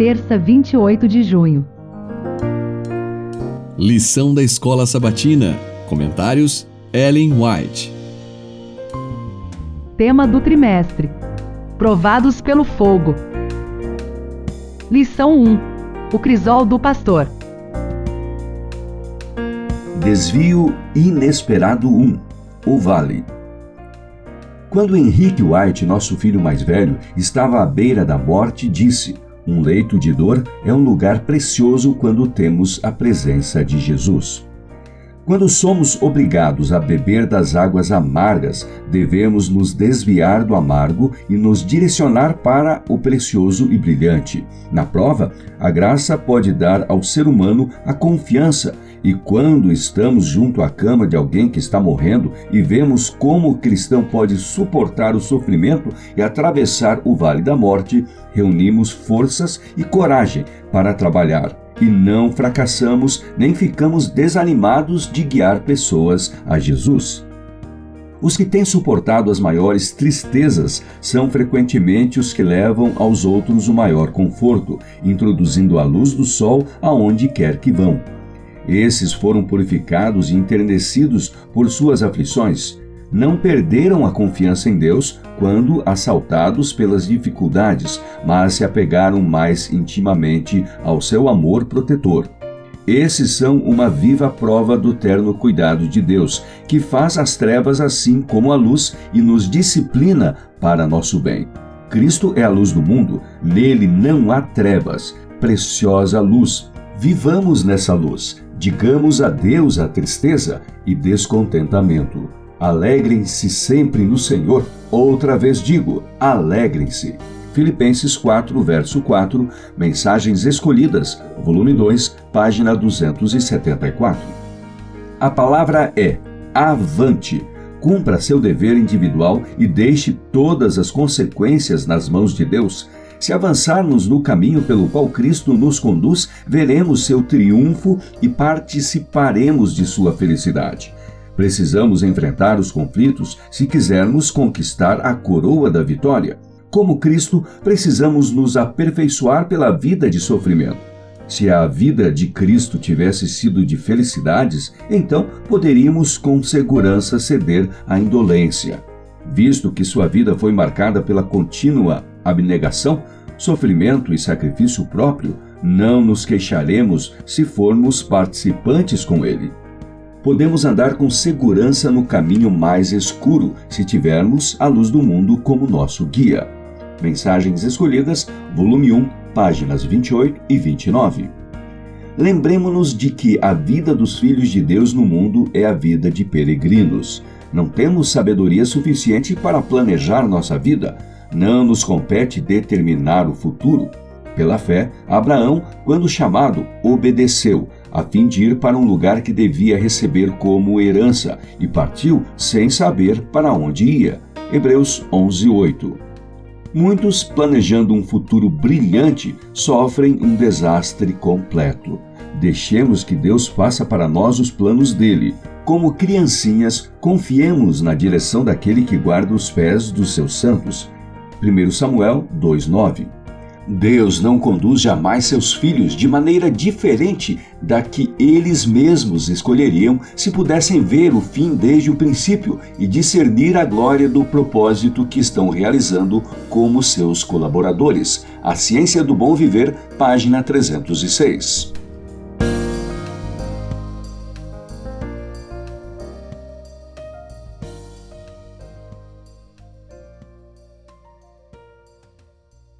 terça 28 de junho. Lição da Escola Sabatina. Comentários: Ellen White. Tema do trimestre: Provados pelo fogo. Lição 1: O crisol do pastor. Desvio inesperado 1: O vale. Quando Henrique White, nosso filho mais velho, estava à beira da morte, disse: Um leito de dor é um lugar precioso quando temos a presença de Jesus. Quando somos obrigados a beber das águas amargas, devemos nos desviar do amargo e nos direcionar para o precioso e brilhante. Na prova, a graça pode dar ao ser humano a confiança e quando estamos junto à cama de alguém que está morrendo e vemos como o cristão pode suportar o sofrimento e atravessar o vale da morte, reunimos forças e coragem para trabalhar. E não fracassamos nem ficamos desanimados de guiar pessoas a Jesus. Os que têm suportado as maiores tristezas são frequentemente os que levam aos outros o maior conforto, introduzindo a luz do sol aonde quer que vão. Esses foram purificados e enternecidos por suas aflições. Não perderam a confiança em Deus quando assaltados pelas dificuldades, mas se apegaram mais intimamente ao seu amor protetor. Esses são uma viva prova do terno cuidado de Deus, que faz as trevas assim como a luz e nos disciplina para nosso bem. Cristo é a luz do mundo, nele não há trevas. Preciosa luz, vivamos nessa luz Digamos adeus à tristeza e descontentamento. Alegrem-se sempre no Senhor. Outra vez digo, alegrem-se. Filipenses 4, verso 4, Mensagens Escolhidas, volume 2, página 274. A palavra é avante. Cumpra seu dever individual e deixe todas as consequências nas mãos de Deus. Se avançarmos no caminho pelo qual Cristo nos conduz, veremos seu triunfo e participaremos de sua felicidade. Precisamos enfrentar os conflitos se quisermos conquistar a coroa da vitória. Como Cristo, precisamos nos aperfeiçoar pela vida de sofrimento. Se a vida de Cristo tivesse sido de felicidades, então poderíamos com segurança ceder à indolência. Visto que sua vida foi marcada pela contínua abnegação, sofrimento e sacrifício próprio, não nos queixaremos se formos participantes com ele. Podemos andar com segurança no caminho mais escuro se tivermos a luz do mundo como nosso guia. Mensagens Escolhidas, volume 1, páginas 28 e 29. Lembremos-nos de que a vida dos filhos de Deus no mundo é a vida de peregrinos. Não temos sabedoria suficiente para planejar nossa vida, não nos compete determinar o futuro. Pela fé, Abraão, quando chamado, obedeceu, a fim de ir para um lugar que devia receber como herança, e partiu sem saber para onde ia. Hebreus 11:8. Muitos, planejando um futuro brilhante, sofrem um desastre completo. Deixemos que Deus faça para nós os planos dele. Como criancinhas, confiemos na direção daquele que guarda os pés dos seus santos. 1 Samuel 2,9. Deus não conduz jamais seus filhos de maneira diferente da que eles mesmos escolheriam se pudessem ver o fim desde o princípio e discernir a glória do propósito que estão realizando como seus colaboradores. A Ciência do Bom Viver, página 306.